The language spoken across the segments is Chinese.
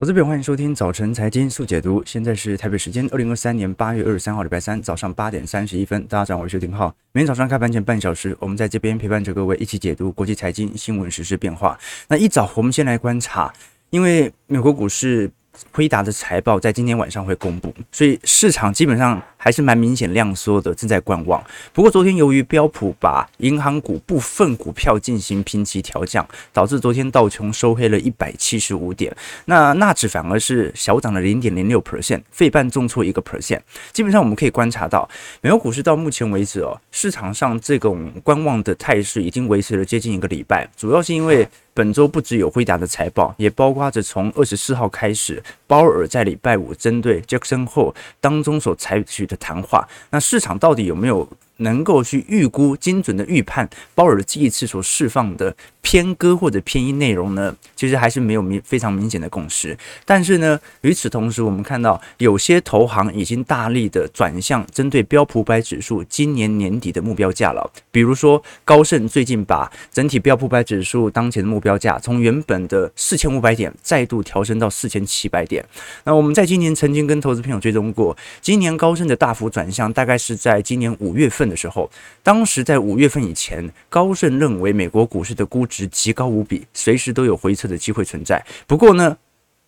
我这边欢迎收听早晨财经速解读。现在是台北时间二零二三年八月二十三号礼拜三早上八点三十一分。大家早上好，我是丁浩。每天早上开盘前半小时，我们在这边陪伴着各位一起解读国际财经新闻、时事变化。那一早我们先来观察，因为美国股市。辉达的财报在今天晚上会公布，所以市场基本上还是蛮明显量缩的，正在观望。不过昨天由于标普把银行股部分股票进行评级调降，导致昨天道琼收黑了一百七十五点，那纳指反而是小涨了零点零六 percent，费半重挫一个 percent。基本上我们可以观察到，美国股市到目前为止哦，市场上这种观望的态势已经维持了接近一个礼拜，主要是因为。本周不只有辉达的财报，也包括着从二十四号开始，鲍尔在礼拜五针对 Jackson Hole 当中所采取的谈话，那市场到底有没有能够去预估、精准的预判鲍尔这一次所释放的偏鸽或者偏鹰内容呢？其实还是没有明非常明显的共识。但是呢，与此同时，我们看到有些投行已经大力的转向针对标普百指数今年年底的目标价了。比如说，高盛最近把整体标普百指数当前的目标价从原本的四千五百点再度调升到四千七百点。那我们在今年曾经跟投资朋友追踪过，今年高盛的大幅转向大概是在今年五月份。的时候，当时在五月份以前，高盛认为美国股市的估值是极高无比，随时都有回撤的机会存在。不过呢，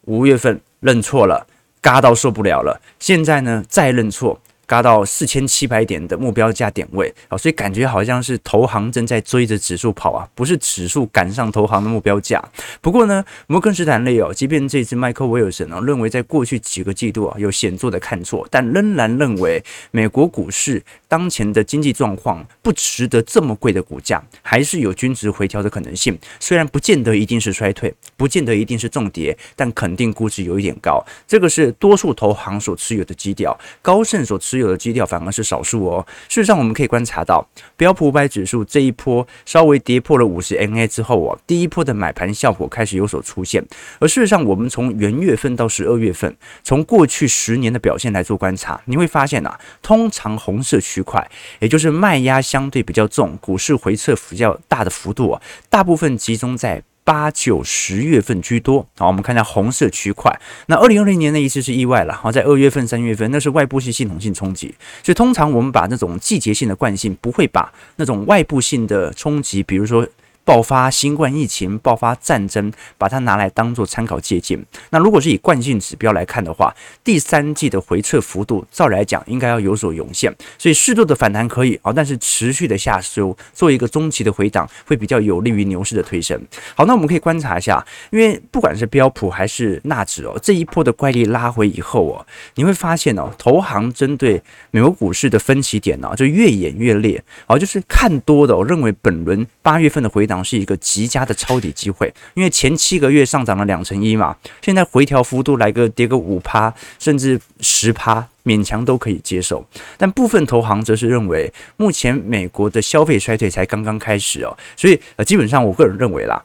五月份认错了，嘎到受不了了。现在呢，再认错。嘎到四千七百点的目标价点位啊，所以感觉好像是投行正在追着指数跑啊，不是指数赶上投行的目标价。不过呢，摩根士丹利哦，即便这次麦克威尔森啊认为在过去几个季度啊有显著的看错，但仍然认为美国股市当前的经济状况不值得这么贵的股价，还是有均值回调的可能性。虽然不见得一定是衰退，不见得一定是重跌，但肯定估值有一点高。这个是多数投行所持有的基调，高盛所持有的基调反而是少数哦。事实上，我们可以观察到，标普五百指数这一波稍微跌破了五十 MA 之后啊，第一波的买盘效果开始有所出现。而事实上，我们从元月份到十二月份，从过去十年的表现来做观察，你会发现啊，通常红色区块，也就是卖压相对比较重，股市回撤比较大的幅度啊，大部分集中在。八九十月份居多，好，我们看一下红色区块。那二零二零年那一次是意外了，好，在二月份、三月份那是外部性系统性冲击，所以通常我们把那种季节性的惯性，不会把那种外部性的冲击，比如说。爆发新冠疫情，爆发战争，把它拿来当做参考借鉴。那如果是以惯性指标来看的话，第三季的回撤幅度，照来讲应该要有所涌现。所以适度的反弹可以啊，但是持续的下修，做一个中期的回档，会比较有利于牛市的推升。好，那我们可以观察一下，因为不管是标普还是纳指哦，这一波的怪力拉回以后哦，你会发现哦，投行针对美国股市的分歧点呢，就越演越烈。好，就是看多的，我认为本轮八月份的回档。是一个极佳的抄底机会，因为前七个月上涨了两成一嘛，现在回调幅度来个跌个五趴，甚至十趴，勉强都可以接受。但部分投行则是认为，目前美国的消费衰退才刚刚开始哦，所以呃，基本上我个人认为啦，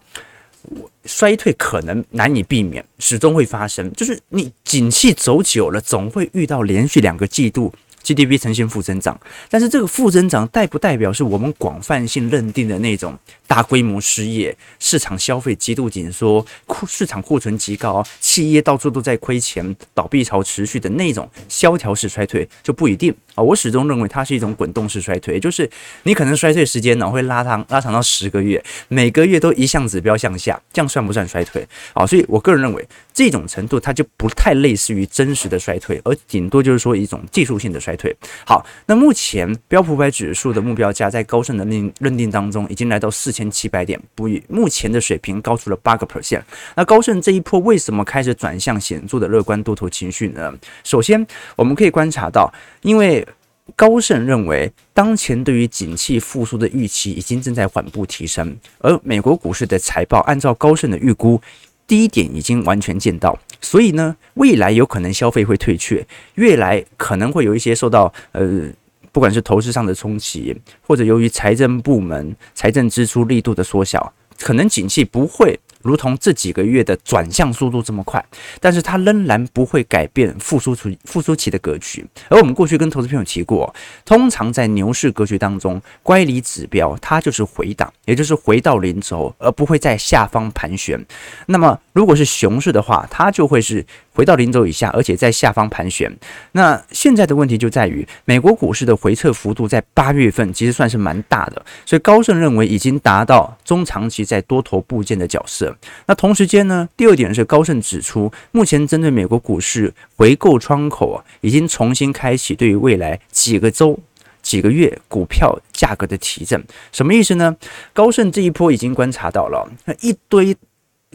衰退可能难以避免，始终会发生。就是你景气走久了，总会遇到连续两个季度。GDP 呈现负增长，但是这个负增长代不代表是我们广泛性认定的那种大规模失业、市场消费极度紧缩、库市场库存极高、企业到处都在亏钱、倒闭潮持续的那种萧条式衰退就不一定啊。我始终认为它是一种滚动式衰退，就是你可能衰退时间呢会拉长拉长到十个月，每个月都一项指标向下，这样算不算衰退啊？所以我个人认为这种程度它就不太类似于真实的衰退，而顶多就是说一种技术性的衰退。退好，那目前标普百指数的目标价在高盛的认认定当中已经来到四千七百点，不与目前的水平高出了八个 percent。那高盛这一波为什么开始转向显著的乐观多头情绪呢？首先，我们可以观察到，因为高盛认为当前对于景气复苏的预期已经正在缓步提升，而美国股市的财报按照高盛的预估。低点已经完全见到，所以呢，未来有可能消费会退却，未来可能会有一些受到呃，不管是投资上的冲击，或者由于财政部门财政支出力度的缩小，可能景气不会如同这几个月的转向速度这么快，但是它仍然不会改变复苏期复苏期的格局。而我们过去跟投资朋友提过，通常在牛市格局当中，乖离指标它就是回档，也就是回到零轴，而不会在下方盘旋。那么如果是熊市的话，它就会是回到零轴以下，而且在下方盘旋。那现在的问题就在于，美国股市的回撤幅度在八月份其实算是蛮大的，所以高盛认为已经达到中长期在多头部件的角色。那同时间呢，第二点是高盛指出，目前针对美国股市回购窗口，已经重新开启，对于未来几个周、几个月股票价格的提振。什么意思呢？高盛这一波已经观察到了，那一堆。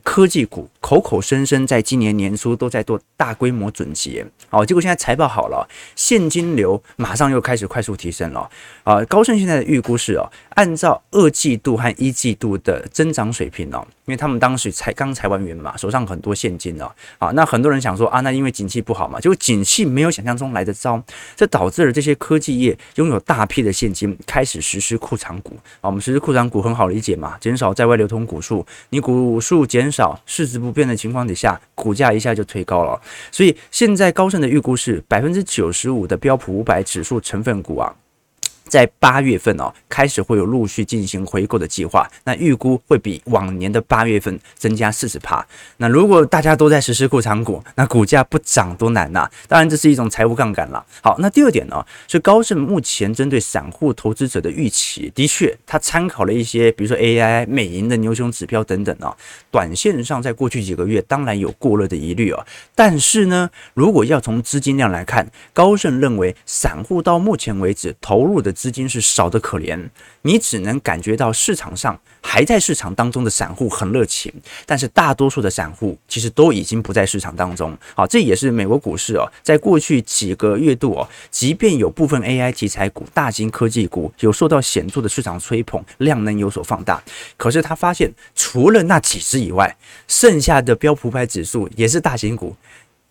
科技股口口声声在今年年初都在做大规模准结，好，结果现在财报好了，现金流马上又开始快速提升了，啊，高盛现在的预估是哦，按照二季度和一季度的增长水平哦，因为他们当时才刚裁完员嘛，手上很多现金哦，啊，那很多人想说啊，那因为景气不好嘛，结果景气没有想象中来得糟，这导致了这些科技业拥有大批的现金，开始实施库藏股，啊，我们实施库藏股很好理解嘛，减少在外流通股数，你股数减。减少市值不变的情况底下，股价一下就推高了，所以现在高盛的预估是百分之九十五的标普五百指数成分股啊。在八月份哦，开始会有陆续进行回购的计划。那预估会比往年的八月份增加四十趴。那如果大家都在实施库藏股，那股价不涨多难呐、当然，这是一种财务杠杆了。好，那第二点呢，是高盛目前针对散户投资者的预期，的确，他参考了一些，比如说 AI、美银的牛熊指标等等啊。短线上，在过去几个月，当然有过热的疑虑啊。但是呢，如果要从资金量来看，高盛认为，散户到目前为止投入的。资金是少得可怜，你只能感觉到市场上还在市场当中的散户很热情，但是大多数的散户其实都已经不在市场当中。好，这也是美国股市哦，在过去几个月度哦，即便有部分 AI 题材股、大型科技股有受到显著的市场吹捧，量能有所放大，可是他发现除了那几只以外，剩下的标普五百指数也是大型股，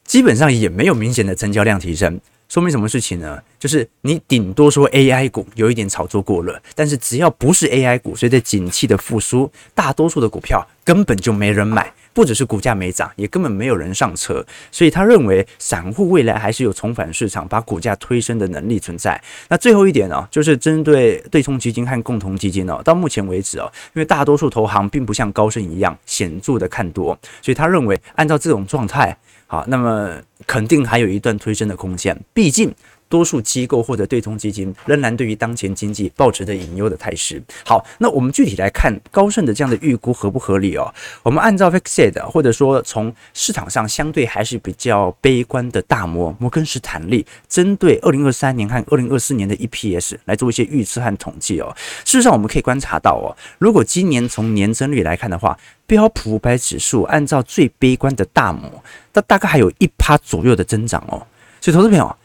基本上也没有明显的成交量提升。说明什么事情呢？就是你顶多说 AI 股有一点炒作过热，但是只要不是 AI 股，随着景气的复苏，大多数的股票根本就没人买，不只是股价没涨，也根本没有人上车。所以他认为散户未来还是有重返市场、把股价推升的能力存在。那最后一点呢，就是针对对冲基金和共同基金哦，到目前为止哦，因为大多数投行并不像高盛一样显著的看多，所以他认为按照这种状态。好，那么肯定还有一段推升的空间，毕竟多数机构或者对冲基金仍然对于当前经济抱持着隐忧的态势。好，那我们具体来看高盛的这样的预估合不合理哦？我们按照 Fixed 或者说从市场上相对还是比较悲观的大摩摩根士坦利，针对二零二三年和二零二四年的 EPS 来做一些预测和统计哦。事实上，我们可以观察到哦，如果今年从年增率来看的话，标普五百指数按照最悲观的大摩，它大概还有一趴左右的增长哦。所以，投资朋友，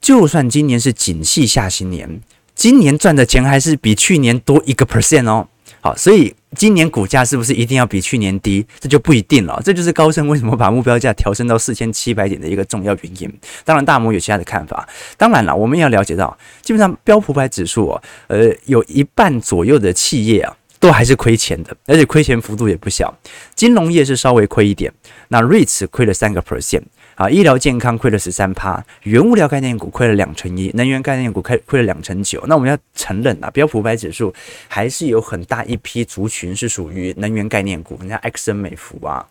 就算今年是景气下行年，今年赚的钱还是比去年多一个 percent 哦。好，所以今年股价是不是一定要比去年低？这就不一定了。这就是高盛为什么把目标价调升到四千七百点的一个重要原因。当然，大摩有其他的看法。当然了，我们也要了解到，基本上标普五百指数哦，呃，有一半左右的企业啊。都还是亏钱的，而且亏钱幅度也不小。金融业是稍微亏一点，那 REITs 亏了三个 percent 啊，医疗健康亏了十三趴，原物料概念股亏了两成一，能源概念股亏亏了两成九。那我们要承认啊，标普百指数还是有很大一批族群是属于能源概念股，人家埃克森美孚啊。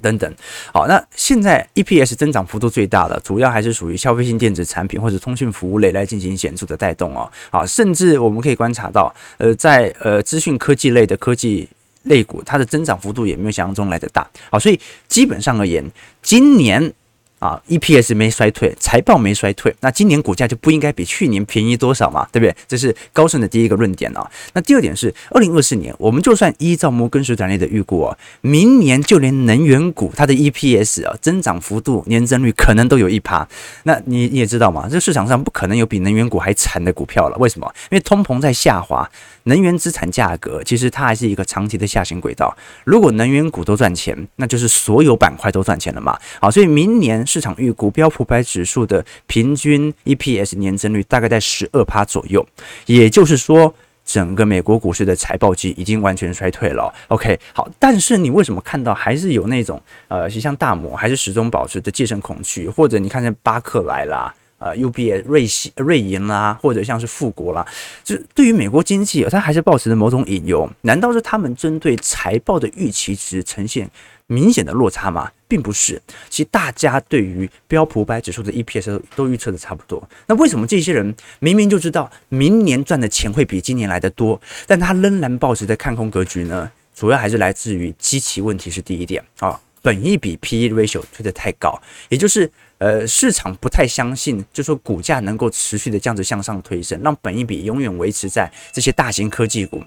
等等，好，那现在 EPS 增长幅度最大的，主要还是属于消费性电子产品或者通讯服务类来进行显著的带动哦。好，甚至我们可以观察到，呃，在呃资讯科技类的科技类股，它的增长幅度也没有想象中来得大。好，所以基本上而言，今年。啊，EPS 没衰退，财报没衰退，那今年股价就不应该比去年便宜多少嘛，对不对？这是高盛的第一个论点啊。那第二点是，二零二四年，我们就算依照摩根士丹利的预估啊，明年就连能源股它的 EPS 啊增长幅度年增率可能都有一趴。那你你也知道嘛，这市场上不可能有比能源股还惨的股票了。为什么？因为通膨在下滑。能源资产价格其实它还是一个长期的下行轨道。如果能源股都赚钱，那就是所有板块都赚钱了嘛。好，所以明年市场预估标普百指数的平均 EPS 年增率大概在十二趴左右。也就是说，整个美国股市的财报季已经完全衰退了。OK，好，但是你为什么看到还是有那种呃，像大摩还是始终保持着戒慎恐惧，或者你看见巴克莱啦。呃，UBS 瑞信、瑞银啦，或者像是富国啦，就对于美国经济，它还是保持着某种隐忧。难道是他们针对财报的预期值呈现明显的落差吗？并不是，其实大家对于标普五百指数的 EPS 都预测的差不多。那为什么这些人明明就知道明年赚的钱会比今年来的多，但他仍然保持着看空格局呢？主要还是来自于基期问题是第一点啊，本益比 PE ratio 推得太高，也就是。呃，市场不太相信，就说股价能够持续的这样子向上推升，让本益比永远维持在这些大型科技股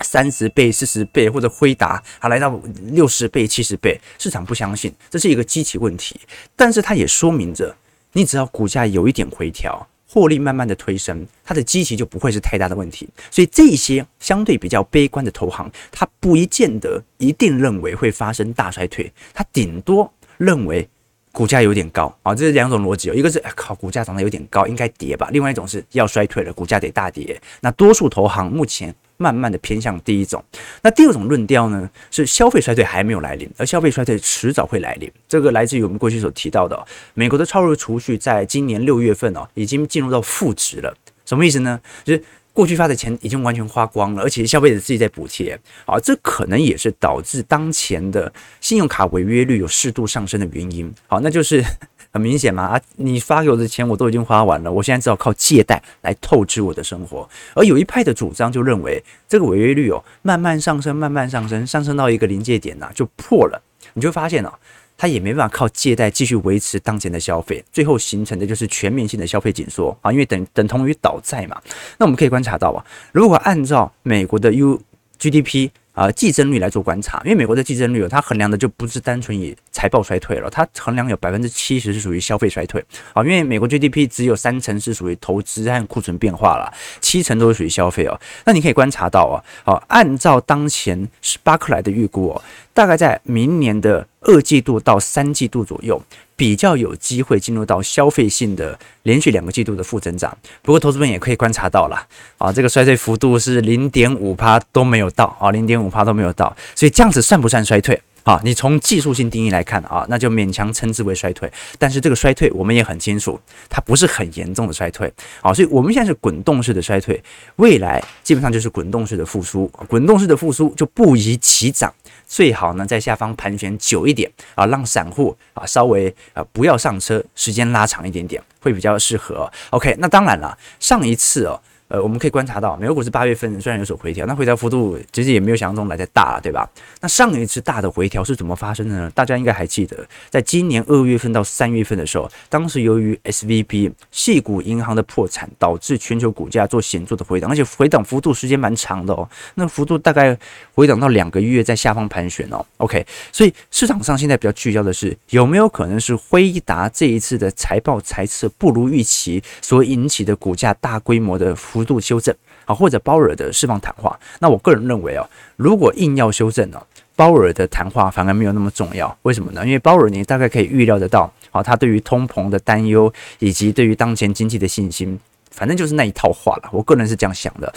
三十倍、四十倍，或者辉达它来到六十倍、七十倍，市场不相信，这是一个基期问题。但是它也说明着，你只要股价有一点回调，获利慢慢的推升，它的基期就不会是太大的问题。所以这些相对比较悲观的投行，它不一见得一定认为会发生大衰退，它顶多认为。股价有点高啊，这是两种逻辑哦。一个是靠股价涨得有点高，应该跌吧；另外一种是要衰退了，股价得大跌。那多数投行目前慢慢的偏向第一种。那第二种论调呢，是消费衰退还没有来临，而消费衰退迟早会来临。这个来自于我们过去所提到的，美国的超额储蓄在今年六月份哦，已经进入到负值了。什么意思呢？就是。过去发的钱已经完全花光了，而且消费者自己在补贴，啊，这可能也是导致当前的信用卡违约率有适度上升的原因。好，那就是 很明显嘛，啊，你发给我的钱我都已经花完了，我现在只好靠借贷来透支我的生活。而有一派的主张就认为，这个违约率哦慢慢上升，慢慢上升，上升到一个临界点呐，就破了，你就发现哦。他也没办法靠借贷继续维持当前的消费，最后形成的就是全面性的消费紧缩啊，因为等等同于倒债嘛。那我们可以观察到啊，如果按照美国的 U GDP。啊，季增率来做观察，因为美国的季增率，它衡量的就不是单纯以财报衰退了，它衡量有百分之七十是属于消费衰退啊，因为美国 GDP 只有三成是属于投资和库存变化了，七成都是属于消费哦。那你可以观察到啊，好，按照当前巴克莱的预估哦，大概在明年的二季度到三季度左右。比较有机会进入到消费性的连续两个季度的负增长，不过投资们也可以观察到了啊，这个衰退幅度是零点五趴都没有到啊，零点五趴都没有到，所以这样子算不算衰退？啊，你从技术性定义来看啊，那就勉强称之为衰退。但是这个衰退我们也很清楚，它不是很严重的衰退啊，所以我们现在是滚动式的衰退，未来基本上就是滚动式的复苏。滚动式的复苏就不宜起涨，最好呢在下方盘旋久一点啊，让散户啊稍微啊不要上车，时间拉长一点点会比较适合。OK，那当然了，上一次哦。呃，我们可以观察到，美国股市八月份虽然有所回调，那回调幅度其实也没有想象中来的大了，对吧？那上一次大的回调是怎么发生的呢？大家应该还记得，在今年二月份到三月份的时候，当时由于 SVB 系股银行的破产，导致全球股价做显著的回档，而且回档幅度时间蛮长的哦，那幅度大概回档到两个月，在下方盘旋哦。OK，所以市场上现在比较聚焦的是有没有可能是辉达这一次的财报财测不如预期所引起的股价大规模的。幅度修正啊，或者鲍尔的释放谈话，那我个人认为啊，如果硬要修正呢，鲍尔的谈话反而没有那么重要。为什么呢？因为鲍尔你大概可以预料得到，啊，他对于通膨的担忧以及对于当前经济的信心，反正就是那一套话了。我个人是这样想的。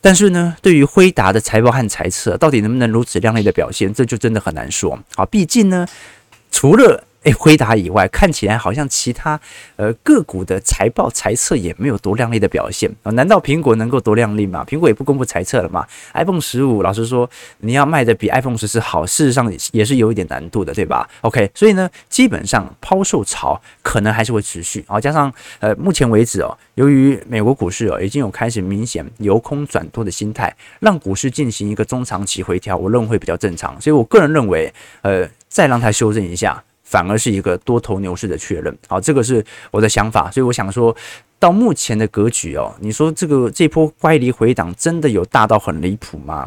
但是呢，对于辉达的财报和财测，到底能不能如此亮丽的表现，这就真的很难说。啊，毕竟呢，除了诶，辉达以外，看起来好像其他呃个股的财报财测也没有多亮丽的表现啊？难道苹果能够多亮丽吗？苹果也不公布财测了吗？iPhone 十五，老实说，你要卖的比 iPhone 十四好，事实上也是有一点难度的，对吧？OK，所以呢，基本上抛售潮可能还是会持续啊。加上呃，目前为止哦，由于美国股市哦已经有开始明显由空转多的心态，让股市进行一个中长期回调，我认为会比较正常。所以我个人认为，呃，再让它修正一下。反而是一个多头牛市的确认，好，这个是我的想法，所以我想说到目前的格局哦，你说这个这波乖离回档真的有大到很离谱吗？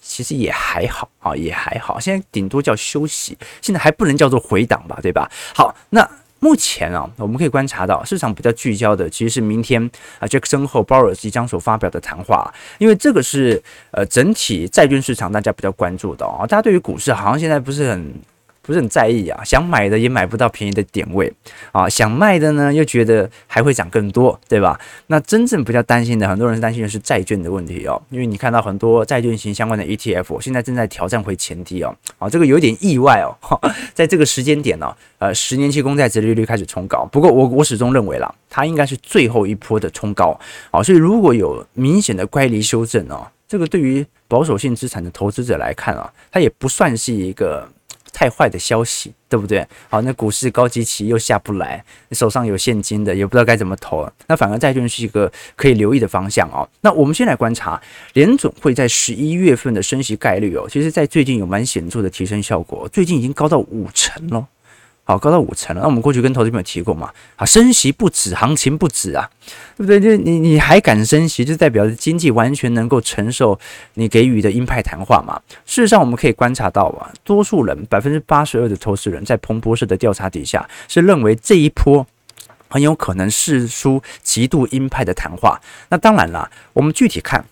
其实也还好啊，也还好，现在顶多叫休息，现在还不能叫做回档吧，对吧？好，那目前啊，我们可以观察到市场比较聚焦的其实是明天啊，Jackson Hole 鲍尔即将所发表的谈话，因为这个是呃整体债券市场大家比较关注的啊，大家对于股市好像现在不是很。不是很在意啊，想买的也买不到便宜的点位啊，想卖的呢又觉得还会涨更多，对吧？那真正比较担心的，很多人担心的是债券的问题哦，因为你看到很多债券型相关的 ETF 现在正在挑战回前低哦，啊，这个有点意外哦，在这个时间点呢、呃，十年期公债殖利率开始冲高，不过我我始终认为啦，它应该是最后一波的冲高啊，所以如果有明显的乖离修正哦，这个对于保守性资产的投资者来看啊，它也不算是一个。太坏的消息，对不对？好，那股市高级期又下不来，手上有现金的也不知道该怎么投。那反而债券是一个可以留意的方向哦。那我们先来观察联总会在十一月份的升息概率哦，其实在最近有蛮显著的提升效果，最近已经高到五成了。好，高到五成了。那我们过去跟投资朋友提过嘛？好，升息不止，行情不止啊，对不对？就你你还敢升息，就代表着经济完全能够承受你给予的鹰派谈话嘛。事实上，我们可以观察到啊，多数人百分之八十二的投资人在彭博社的调查底下是认为这一波很有可能是出极度鹰派的谈话。那当然了，我们具体看，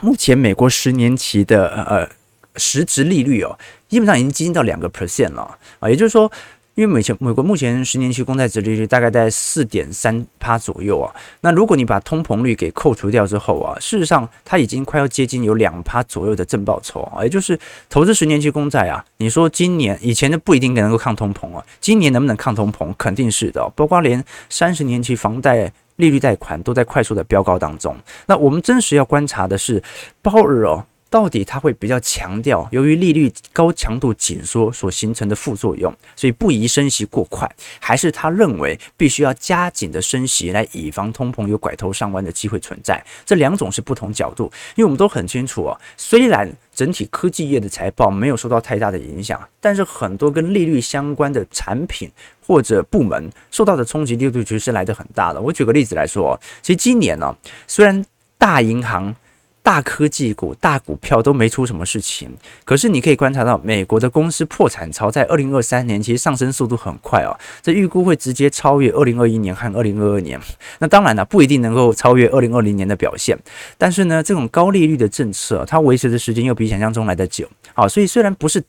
目前美国十年期的呃实质利率哦，基本上已经接近到两个 percent 了啊，也就是说。因为美前美国目前十年期公债殖利率大概在四点三趴左右啊，那如果你把通膨率给扣除掉之后啊，事实上它已经快要接近有两趴左右的正报酬啊，也就是投资十年期公债啊，你说今年以前的不一定能够抗通膨啊，今年能不能抗通膨？肯定是的，包括连三十年期房贷利率贷款都在快速的飙高当中。那我们真实要观察的是鲍尔哦。到底他会比较强调，由于利率高强度紧缩所形成的副作用，所以不宜升息过快，还是他认为必须要加紧的升息来以防通膨有拐头上弯的机会存在？这两种是不同角度，因为我们都很清楚哦，虽然整体科技业的财报没有受到太大的影响，但是很多跟利率相关的产品或者部门受到的冲击力度其实是来得很大的。我举个例子来说，其实今年呢，虽然大银行。大科技股、大股票都没出什么事情，可是你可以观察到，美国的公司破产潮在二零二三年其实上升速度很快哦，这预估会直接超越二零二一年和二零二二年。那当然了，不一定能够超越二零二零年的表现，但是呢，这种高利率的政策，它维持的时间又比想象中来得久。啊，所以虽然不是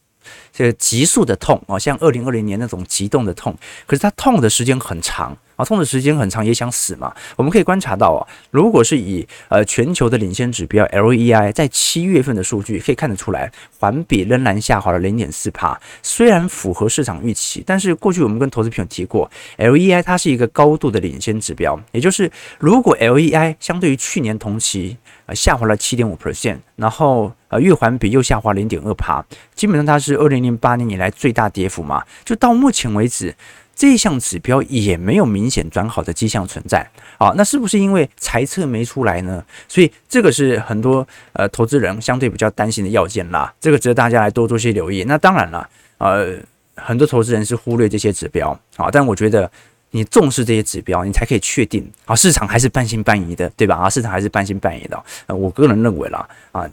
这个急速的痛啊，像二零二零年那种急冻的痛，可是它痛的时间很长。啊，痛的时间很长，也想死嘛？我们可以观察到啊，如果是以呃全球的领先指标 LEI 在七月份的数据可以看得出来，环比仍然下滑了零点四帕。虽然符合市场预期，但是过去我们跟投资朋友提过，LEI 它是一个高度的领先指标，也就是如果 LEI 相对于去年同期呃下滑了七点五 percent，然后呃月环比又下滑零点二帕，基本上它是二零零八年以来最大跌幅嘛，就到目前为止。这项指标也没有明显转好的迹象存在，好，那是不是因为财测没出来呢？所以这个是很多呃投资人相对比较担心的要件啦，这个值得大家来多做些留意。那当然了，呃，很多投资人是忽略这些指标，啊，但我觉得你重视这些指标，你才可以确定啊，市场还是半信半疑的，对吧？啊，市场还是半信半疑的。呃，我个人认为啦，啊。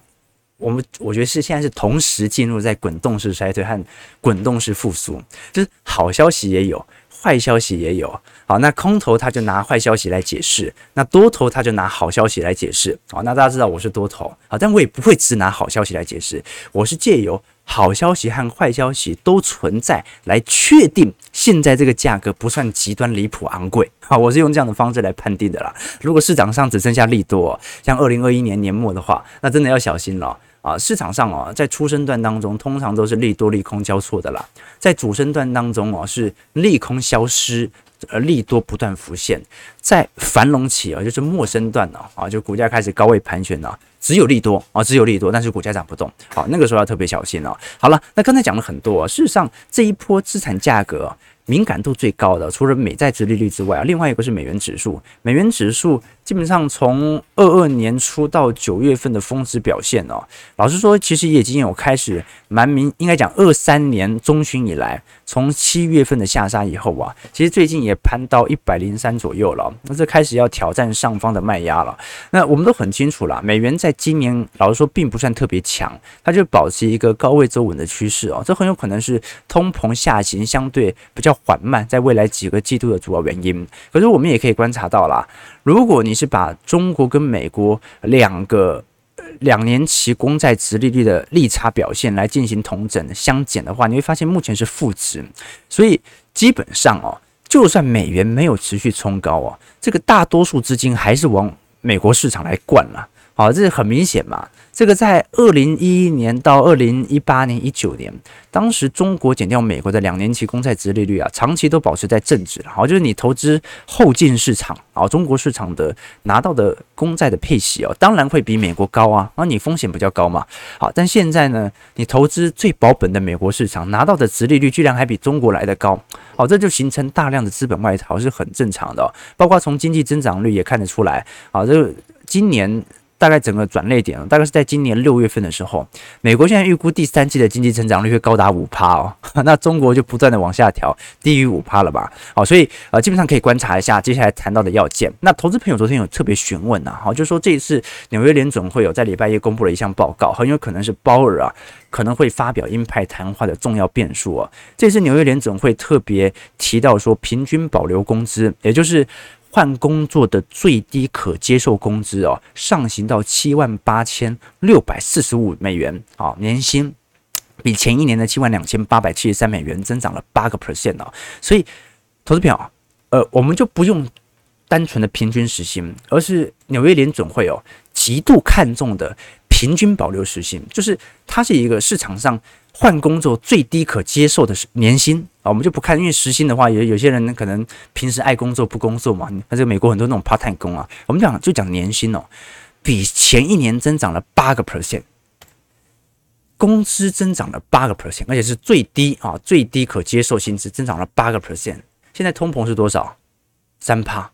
我们我觉得是现在是同时进入在滚动式衰退和滚动式复苏，就是好消息也有，坏消息也有。好，那空头他就拿坏消息来解释，那多头他就拿好消息来解释。好，那大家知道我是多头，好，但我也不会只拿好消息来解释，我是借由好消息和坏消息都存在来确定现在这个价格不算极端离谱昂贵。好，我是用这样的方式来判定的啦。如果市场上只剩下利多，像二零二一年年末的话，那真的要小心了。啊，市场上哦，在初升段当中，通常都是利多利空交错的啦。在主升段当中哦，是利空消失，而利多不断浮现。在繁荣期啊，就是末升段呢，啊，就股价开始高位盘旋了，只有利多啊，只有利多，但是股价涨不动。好，那个时候要特别小心哦。好了，那刚才讲了很多，事实上这一波资产价格。敏感度最高的，除了美债殖利率之外啊，另外一个是美元指数。美元指数基本上从二二年初到九月份的峰值表现哦，老实说，其实也已经有开始蛮明，应该讲二三年中旬以来，从七月份的下杀以后啊，其实最近也攀到一百零三左右了。那这开始要挑战上方的卖压了。那我们都很清楚了，美元在今年老实说并不算特别强，它就保持一个高位走稳的趋势哦，这很有可能是通膨下行相对比较。缓慢，在未来几个季度的主要原因。可是我们也可以观察到啦，如果你是把中国跟美国两个两年期公债殖利率的利差表现来进行同整相减的话，你会发现目前是负值，所以基本上哦，就算美元没有持续冲高哦，这个大多数资金还是往美国市场来灌了，好，这是很明显嘛。这个在二零一一年到二零一八年、一九年，当时中国减掉美国的两年期公债殖利率啊，长期都保持在正值。好，就是你投资后进市场啊，中国市场的拿到的公债的配息哦，当然会比美国高啊，那你风险比较高嘛。好，但现在呢，你投资最保本的美国市场拿到的殖利率居然还比中国来得高，好，这就形成大量的资本外逃是很正常的。包括从经济增长率也看得出来，好，这今年。大概整个转捩点，大概是在今年六月份的时候，美国现在预估第三季的经济增长率会高达五趴哦，那中国就不断的往下调，低于五趴了吧？好，所以呃，基本上可以观察一下接下来谈到的要件。那投资朋友昨天有特别询问呐，好，就是说这一次纽约联准会有在礼拜一公布了一项报告，很有可能是鲍尔啊可能会发表鹰派谈话的重要变数啊。这次纽约联准会特别提到说，平均保留工资，也就是。换工作的最低可接受工资哦，上行到七万八千六百四十五美元啊，年薪比前一年的七万两千八百七十三美元增长了八个 percent 哦，所以投资票啊，呃，我们就不用单纯的平均时薪，而是纽约联准会哦极度看重的平均保留时薪，就是它是一个市场上。换工作最低可接受的是年薪啊，我们就不看，因为时薪的话，有有些人可能平时爱工作不工作嘛。那这个美国很多那种 part time 工啊，我们讲就讲年薪哦，比前一年增长了八个 percent，工资增长了八个 percent，而且是最低啊，最低可接受薪资增长了八个 percent。现在通膨是多少？三趴。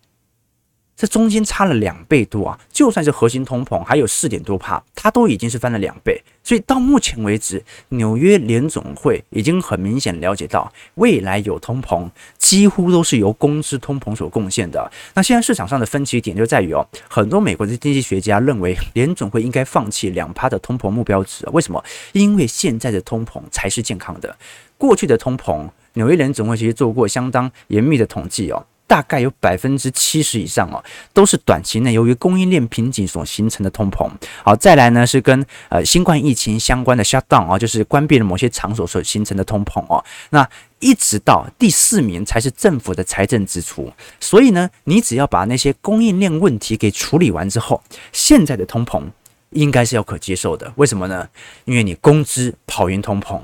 这中间差了两倍多啊！就算是核心通膨还有四点多趴，它都已经是翻了两倍。所以到目前为止，纽约联总会已经很明显了解到，未来有通膨几乎都是由工资通膨所贡献的。那现在市场上的分歧点就在于哦，很多美国的经济学家认为联总会应该放弃两趴的通膨目标值。为什么？因为现在的通膨才是健康的。过去的通膨，纽约联总会其实做过相当严密的统计哦。大概有百分之七十以上哦，都是短期内由于供应链瓶颈所形成的通膨。好，再来呢是跟呃新冠疫情相关的 shutdown 啊，就是关闭了某些场所所形成的通膨哦。那一直到第四名才是政府的财政支出。所以呢，你只要把那些供应链问题给处理完之后，现在的通膨应该是要可接受的。为什么呢？因为你工资跑赢通膨，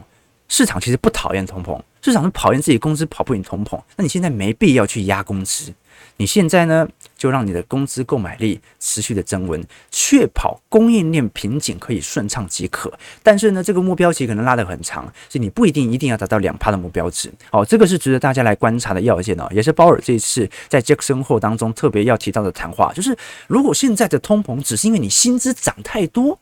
市场其实不讨厌通膨。市场是讨厌自己工资跑不赢通膨，那你现在没必要去压工资，你现在呢就让你的工资购买力持续的增温，确保供应链瓶颈可以顺畅即可。但是呢，这个目标其实可能拉得很长，所以你不一定一定要达到两趴的目标值。哦，这个是值得大家来观察的要件哦，也是鲍尔这一次在杰克森霍当中特别要提到的谈话，就是如果现在的通膨只是因为你薪资涨太多，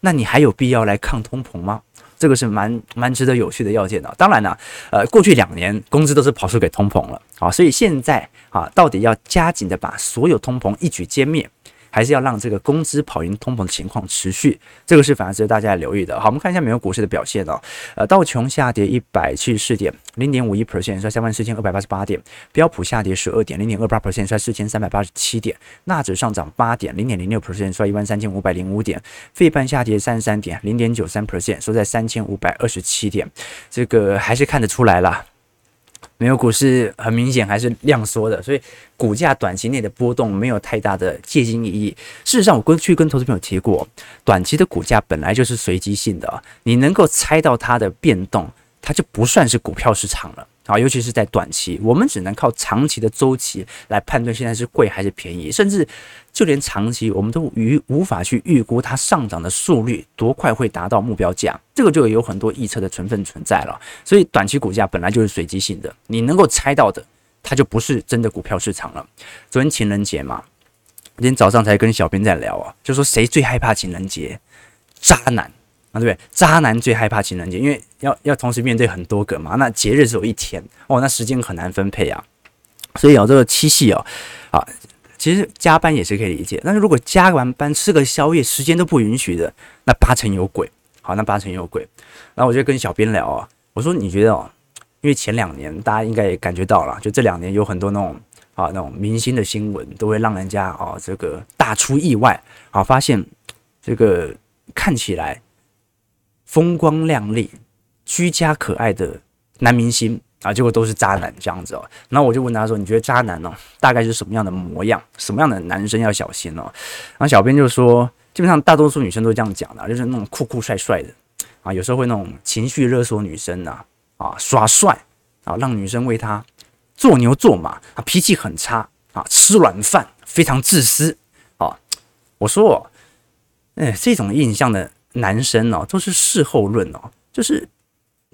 那你还有必要来抗通膨吗？这个是蛮蛮值得有趣的要件的。当然了，呃，过去两年工资都是跑输给通膨了啊，所以现在啊，到底要加紧的把所有通膨一举歼灭。还是要让这个工资跑赢通膨的情况持续，这个是反而值得大家来留意的。好，我们看一下美国股市的表现哦。呃，道琼下跌一百七十四点，零点五一 percent，在三万四千二百八十八点；标普下跌十二点，零点二八 percent，在四千三百八十七点；纳指上涨八点，零点零六 percent，在一万三千五百零五点；费半下跌三十三点，零点九三 percent，收在三千五百二十七点。这个还是看得出来了。没有股市很明显还是量缩的，所以股价短期内的波动没有太大的借鉴意义。事实上，我过去跟投资朋友提过，短期的股价本来就是随机性的，你能够猜到它的变动，它就不算是股票市场了。啊，尤其是在短期，我们只能靠长期的周期来判断现在是贵还是便宜，甚至就连长期我们都无无法去预估它上涨的速率多快会达到目标价，这个就有很多预测的成分存在了。所以短期股价本来就是随机性的，你能够猜到的，它就不是真的股票市场了。昨天情人节嘛，今天早上才跟小编在聊啊，就说谁最害怕情人节？渣男。啊，对不对？渣男最害怕情人节，因为要要同时面对很多个嘛。那节日只有一天哦，那时间很难分配啊。所以有、哦、这个七夕哦，啊，其实加班也是可以理解。但是如果加完班吃个宵夜，时间都不允许的，那八成有鬼。好，那八成有鬼。然后我就跟小编聊啊，我说你觉得哦，因为前两年大家应该也感觉到了，就这两年有很多那种啊那种明星的新闻，都会让人家啊这个大出意外啊，发现。这个看起来风光亮丽、居家可爱的男明星啊，结果都是渣男这样子哦。然后我就问他说：“你觉得渣男哦，大概是什么样的模样？什么样的男生要小心哦？”然后小编就说：“基本上大多数女生都这样讲的，就是那种酷酷帅帅的啊，有时候会那种情绪勒索女生呐，啊耍帅啊，让女生为他做牛做马啊，脾气很差啊，吃软饭，非常自私啊。”我说：“哎，这种印象的男生哦，都是事后论哦，就是。”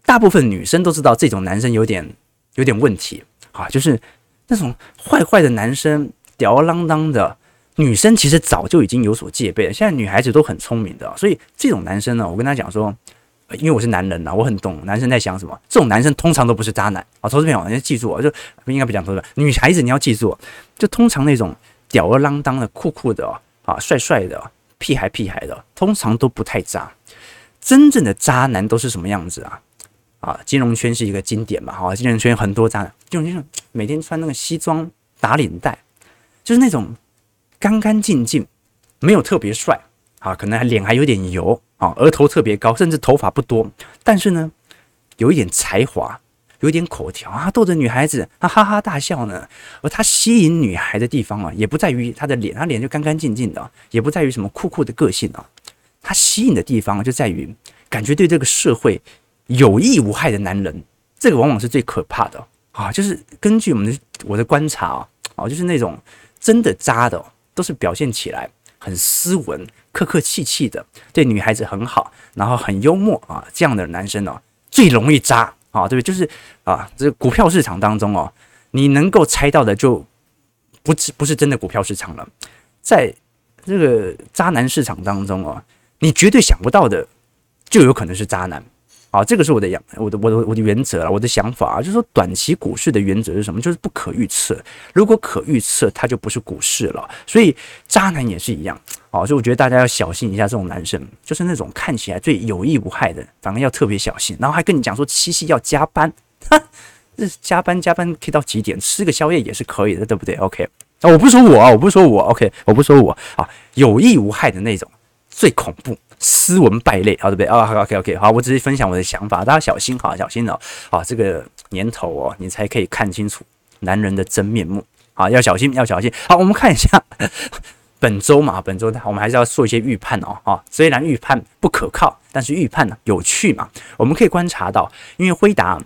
大部分女生都知道这种男生有点有点问题啊，就是那种坏坏的男生，吊儿郎当的女生，其实早就已经有所戒备了。现在女孩子都很聪明的，所以这种男生呢，我跟他讲说，因为我是男人呐，我很懂男生在想什么。这种男生通常都不是渣男啊，投资朋友你要记住啊，就不应该不讲投资。女孩子你要记住，就通常那种吊儿郎当的、酷酷的啊、帅帅的、屁孩屁孩的，通常都不太渣。真正的渣男都是什么样子啊？啊，金融圈是一个经典嘛，哈，金融圈很多渣男，金融圈每天穿那个西装打领带，就是那种干干净净，没有特别帅啊，可能还脸还有点油啊，额头特别高，甚至头发不多，但是呢，有一点才华，有点口条啊，逗着女孩子啊哈哈大笑呢。而他吸引女孩的地方啊，也不在于他的脸，他脸就干干净净的，也不在于什么酷酷的个性啊，他吸引的地方就在于感觉对这个社会。有益无害的男人，这个往往是最可怕的啊！就是根据我们的我的观察啊，啊，就是那种真的渣的，都是表现起来很斯文、客客气气的，对女孩子很好，然后很幽默啊，这样的男生呢，最容易渣啊，对？就是啊，这股票市场当中哦，你能够猜到的就不是不是真的股票市场了，在这个渣男市场当中哦，你绝对想不到的，就有可能是渣男。啊，这个是我的我的我的我的原则了，我的想法啊，就是说短期股市的原则是什么？就是不可预测。如果可预测，它就不是股市了。所以渣男也是一样啊，所以我觉得大家要小心一下这种男生，就是那种看起来最有益无害的，反而要特别小心。然后还跟你讲说七夕要加班，哈，这加班加班可以到几点？吃个宵夜也是可以的，对不对？OK，啊，我不说我啊，我不说我，OK，我不说我啊，有益无害的那种最恐怖。斯文败类，好对不对？啊，OK，OK，好，我只是分享我的想法，大家小心哈，小心哦，啊，这个年头哦，你才可以看清楚男人的真面目，啊，要小心，要小心。好，我们看一下 本周嘛，本周我们还是要做一些预判哦，啊，虽然预判不可靠，但是预判呢有趣嘛，我们可以观察到，因为辉达。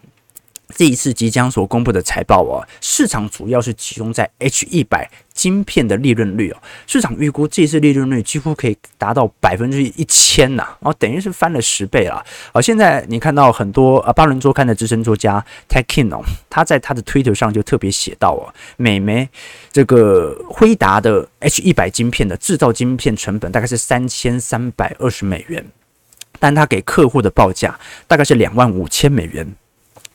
这一次即将所公布的财报哦，市场主要是集中在 H 一百晶片的利润率哦，市场预估这次利润率几乎可以达到百分之一千呐，哦，等于是翻了十倍了。而现在你看到很多啊，巴伦周刊的资深作家 Ted King 哦，他在他的 Twitter 上就特别写到哦，美媒这个辉达的 H 一百晶片的制造晶片成本大概是三千三百二十美元，但他给客户的报价大概是两万五千美元。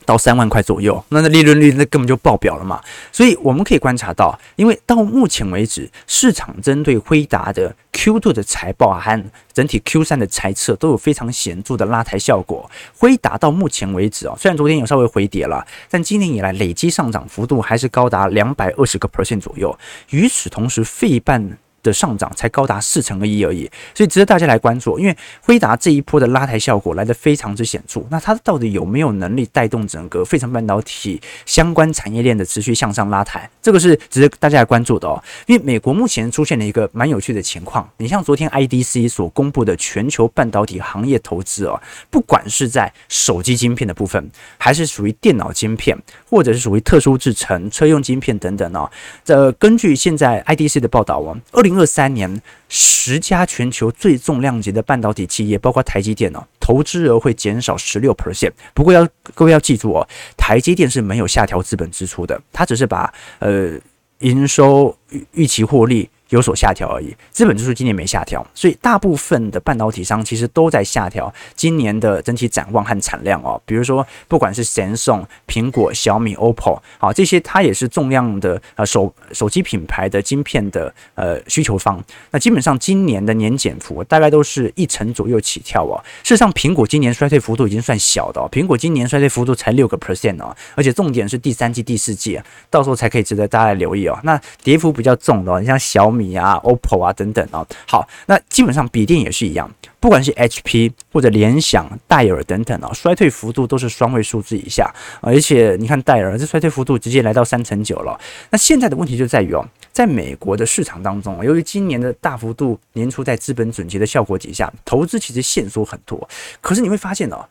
到三万块左右，那那利润率那根本就爆表了嘛。所以我们可以观察到，因为到目前为止，市场针对辉达的 Q2 的财报和整体 Q3 的财测都有非常显著的拉抬效果。辉达到目前为止啊，虽然昨天有稍微回跌了，但今年以来累计上涨幅度还是高达两百二十个 percent 左右。与此同时，费半。的上涨才高达四成而已而已，所以值得大家来关注。因为辉达这一波的拉抬效果来得非常之显著，那它到底有没有能力带动整个费城半导体相关产业链的持续向上拉抬？这个是值得大家来关注的哦。因为美国目前出现了一个蛮有趣的情况，你像昨天 IDC 所公布的全球半导体行业投资哦，不管是在手机晶片的部分，还是属于电脑晶片，或者是属于特殊制成、车用晶片等等哦，这根据现在 IDC 的报道哦，二零二三年，十家全球最重量级的半导体企业，包括台积电哦，投资额会减少十六 percent。不过要各位要记住哦，台积电是没有下调资本支出的，它只是把呃营收预预期获利。有所下调而已，资本支出今年没下调，所以大部分的半导体商其实都在下调今年的整体展望和产量哦。比如说，不管是 Samsung、苹果、小米、OPPO，好，这些它也是重量的呃手手机品牌的晶片的呃需求方。那基本上今年的年减幅大概都是一成左右起跳哦。事实上，苹果今年衰退幅度已经算小的哦，苹果今年衰退幅度才六个 percent 哦，而且重点是第三季、第四季，到时候才可以值得大家来留意哦。那跌幅比较重的哦，你像小米。米啊、OPPO 啊等等啊。好，那基本上笔电也是一样，不管是 HP 或者联想、戴尔等等啊，衰退幅度都是双位数字以下，而且你看戴尔这衰退幅度直接来到三成九了。那现在的问题就在于哦，在美国的市场当中，由于今年的大幅度年初在资本准结的效果底下，投资其实限缩很多。可是你会发现哦，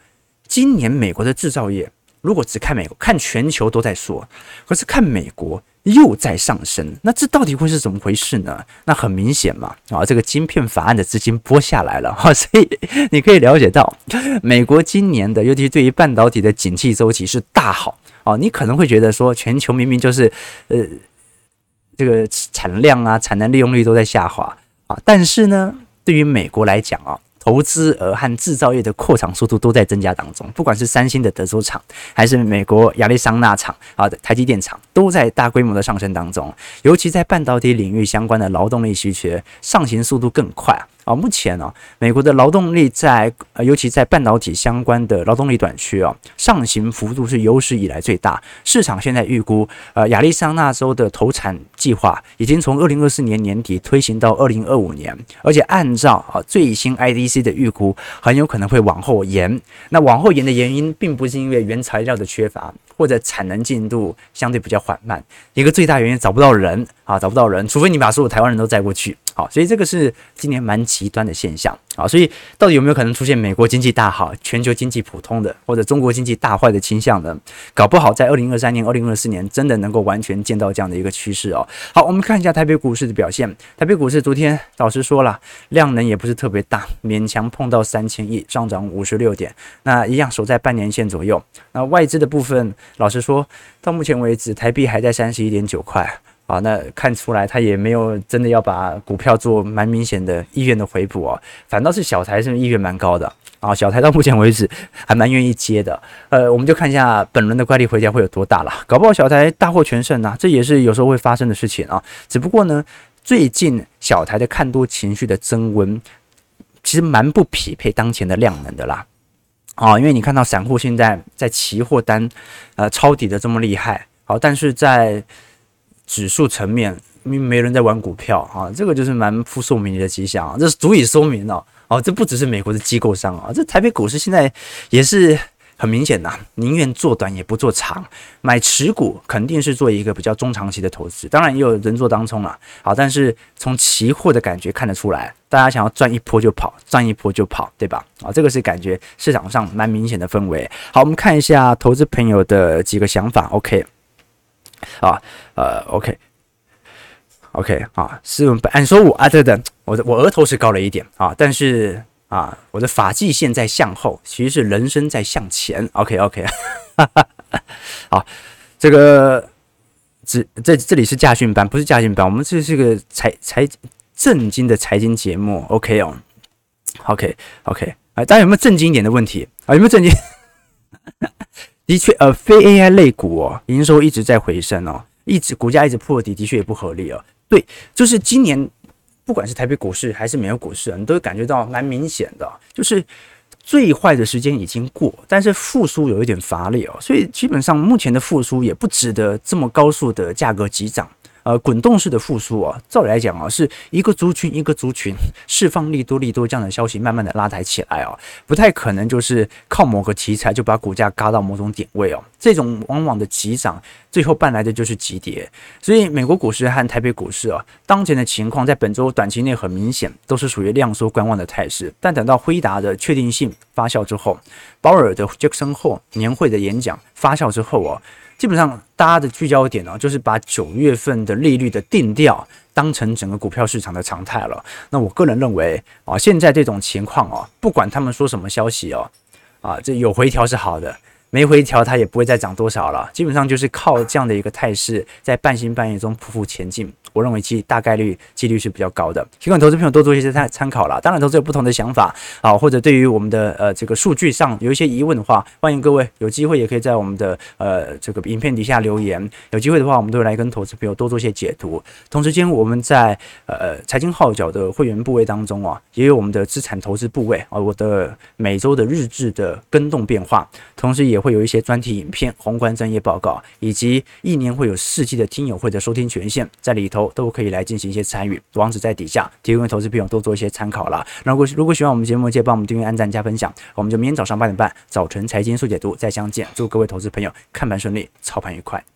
今年美国的制造业。如果只看美国，看全球都在说，可是看美国又在上升，那这到底会是怎么回事呢？那很明显嘛，啊，这个晶片法案的资金拨下来了哈，所以你可以了解到，美国今年的，尤其对于半导体的景气周期是大好啊。你可能会觉得说，全球明明就是呃这个产量啊、产能利用率都在下滑啊，但是呢，对于美国来讲啊。投资额和制造业的扩厂速度都在增加当中，不管是三星的德州厂，还是美国亚利桑那厂啊台积电厂，都在大规模的上升当中。尤其在半导体领域相关的劳动力需求，上行速度更快。啊目前呢、啊，美国的劳动力在，尤其在半导体相关的劳动力短缺啊，上行幅度是有史以来最大。市场现在预估，呃，亚利桑那州的投产计划已经从二零二四年年底推行到二零二五年，而且按照啊最新 IDC 的预估，很有可能会往后延。那往后延的原因，并不是因为原材料的缺乏。或者产能进度相对比较缓慢，一个最大原因找不到人啊，找不到人，除非你把所有台湾人都载过去，好，所以这个是今年蛮极端的现象啊，所以到底有没有可能出现美国经济大好，全球经济普通的，或者中国经济大坏的倾向呢？搞不好在二零二三年、二零二四年真的能够完全见到这样的一个趋势哦。好，我们看一下台北股市的表现，台北股市昨天老实说了，量能也不是特别大，勉强碰到三千亿，上涨五十六点，那一样守在半年线左右，那外资的部分。老实说，到目前为止，台币还在三十一点九块啊。那看出来，他也没有真的要把股票做蛮明显的意愿的回补啊，反倒是小台是意愿蛮高的啊。小台到目前为止还蛮愿意接的。呃，我们就看一下本轮的怪力回家会有多大了。搞不好小台大获全胜呐，这也是有时候会发生的事情啊。只不过呢，最近小台的看多情绪的增温，其实蛮不匹配当前的量能的啦。啊，因为你看到散户现在在期货单，呃，抄底的这么厉害，好，但是在指数层面，没没人在玩股票啊，这个就是蛮扑朔迷离的迹象啊，这是足以说明了，哦，这不只是美国的机构商啊，这台北股市现在也是。很明显呐，宁愿做短也不做长，买持股肯定是做一个比较中长期的投资。当然也有人做当冲了，好，但是从期货的感觉看得出来，大家想要赚一波就跑，赚一波就跑，对吧？啊，这个是感觉市场上蛮明显的氛围。好，我们看一下投资朋友的几个想法。OK，啊，呃，OK，OK，啊，是按说我啊，对的，我的我额头是高了一点啊，但是。啊，我的发际线在向后，其实是人生在向前。OK OK，好，这个这这这里是驾训班，不是驾训班，我们这是个财财正经的财经节目。OK 哦，OK OK，啊，大家有没有正经一点的问题啊？有没有正经？的确，呃，非 AI 类股哦，营收一直在回升哦，一直股价一直破底，的确也不合理哦。对，就是今年。不管是台北股市还是美国股市，你都会感觉到蛮明显的，就是最坏的时间已经过，但是复苏有一点乏力哦，所以基本上目前的复苏也不值得这么高速的价格急涨。呃，滚动式的复苏啊，照理来讲啊，是一个族群一个族群释放利多利多这样的消息，慢慢的拉抬起来哦，不太可能就是靠某个题材就把股价嘎到某种点位哦，这种往往的急涨，最后伴来的就是急跌。所以美国股市和台北股市啊，当前的情况在本周短期内很明显都是属于量缩观望的态势，但等到辉达的确定性发酵之后，鲍尔的杰克森霍年会的演讲发酵之后哦。基本上，大家的聚焦点呢，就是把九月份的利率的定调当成整个股票市场的常态了。那我个人认为啊，现在这种情况啊，不管他们说什么消息哦，啊，这有回调是好的，没回调它也不会再涨多少了。基本上就是靠这样的一个态势，在半信半疑中匍匐前进。我认为其大概率几率是比较高的，希望投资朋友多做一些参参考啦。当然，投资有不同的想法啊，或者对于我们的呃这个数据上有一些疑问的话，欢迎各位有机会也可以在我们的呃这个影片底下留言。有机会的话，我们都会来跟投资朋友多做一些解读。同时间，我们在呃财经号角的会员部位当中啊，也有我们的资产投资部位啊，我的每周的日志的跟动变化，同时也会。有一些专题影片、宏观专业报告，以及一年会有四季的听友会的收听权限，在里头都可以来进行一些参与。网址在底下，提供给投资朋友多做一些参考了。那。如果如果喜欢我们节目，记得帮我们订阅、按赞、加分享。我们就明天早上八点半，早晨财经速解读。再相见。祝各位投资朋友看盘顺利，操盘愉快。